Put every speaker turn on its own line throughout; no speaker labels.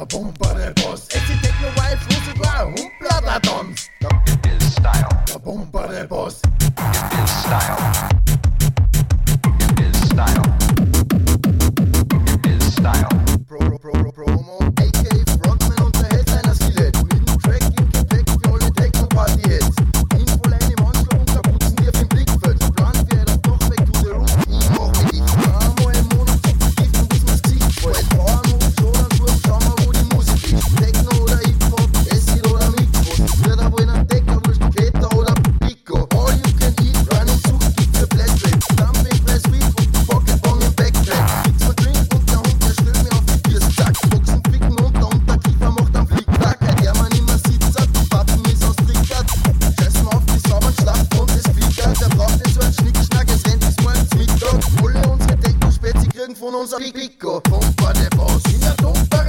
da boom ba boss. It's a techno wife, lose it la humpla da dons.
It is style.
Boss.
It is style.
irgendwo in unserem Pico. Pumper der Boss, ja, Pumper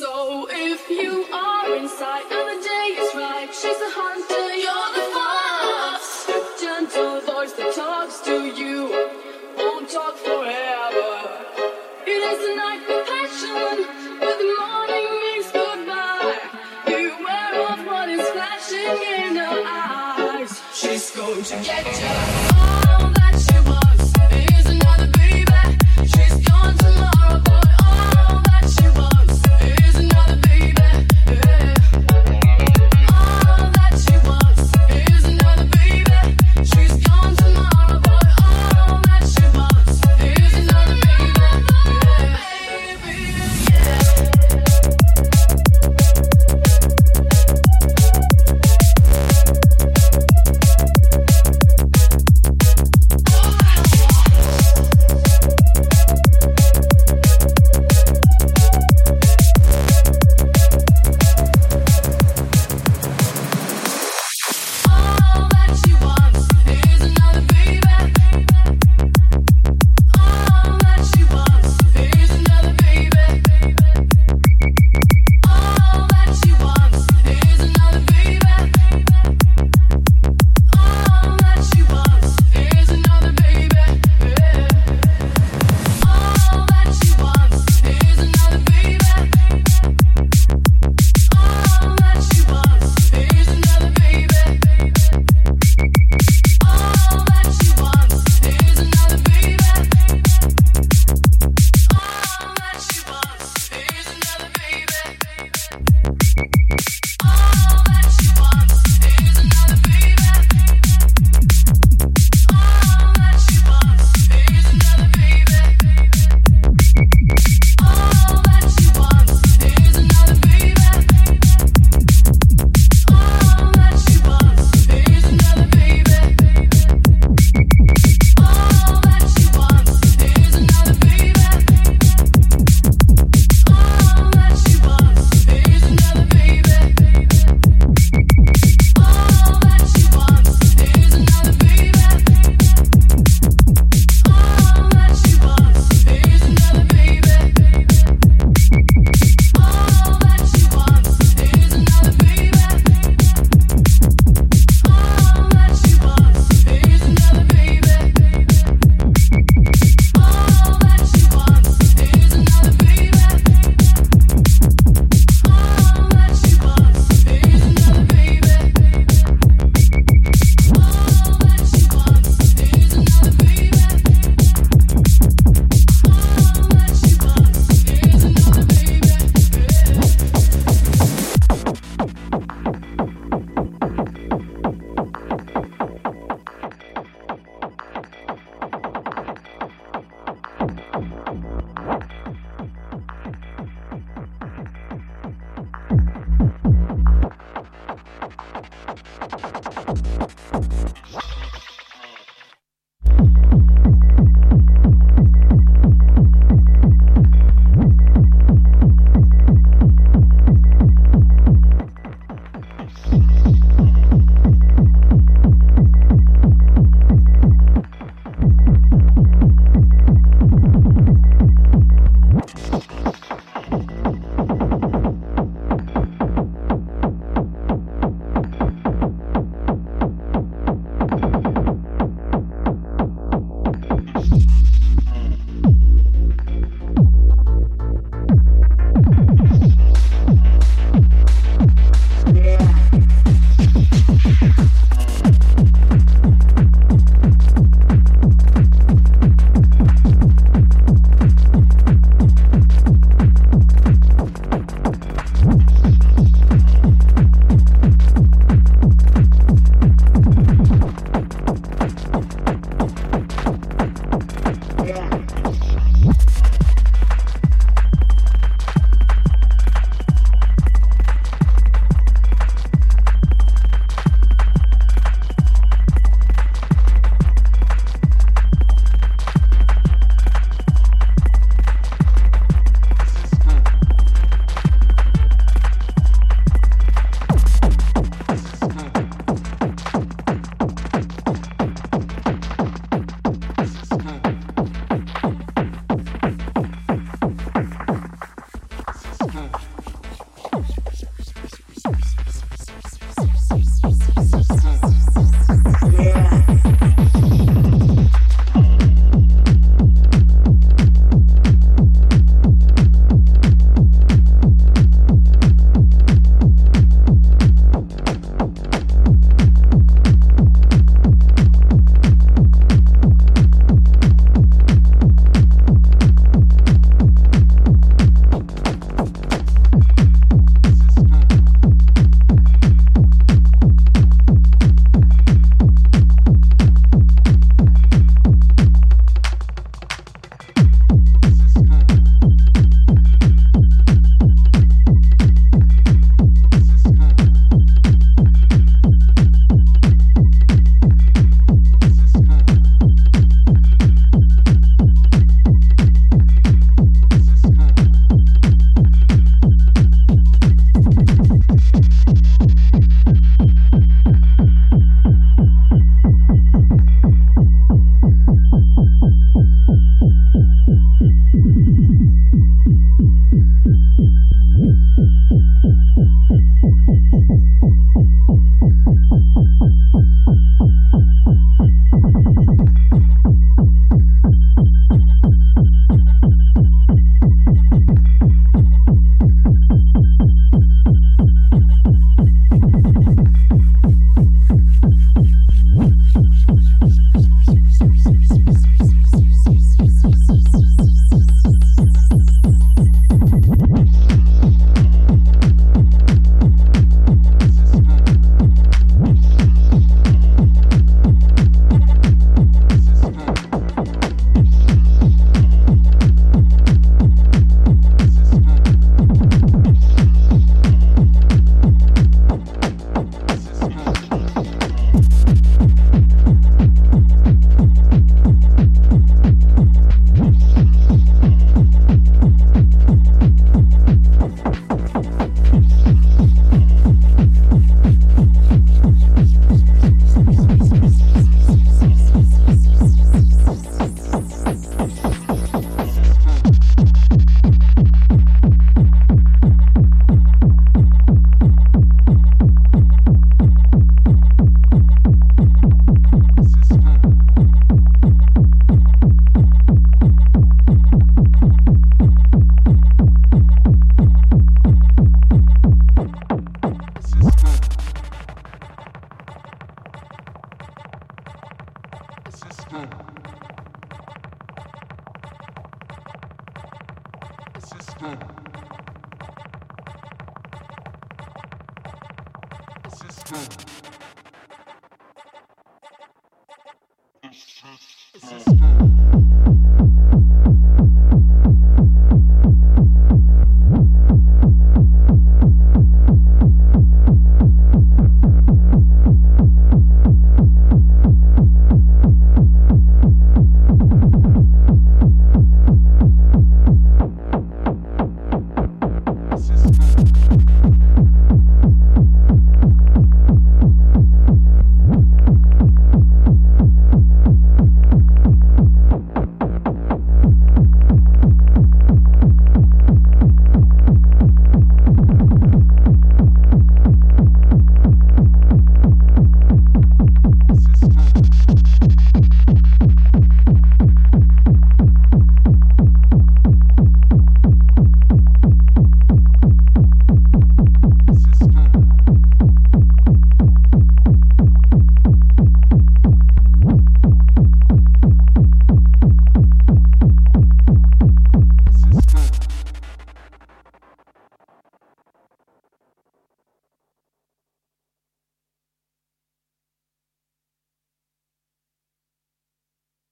So
if you are inside and the day is right, she's a hunter, you're the fox. Gentle voice that talks to you, won't talk forever. It is a night for passion, but the morning means goodbye. Beware of what is flashing in her eyes. She's going to get you.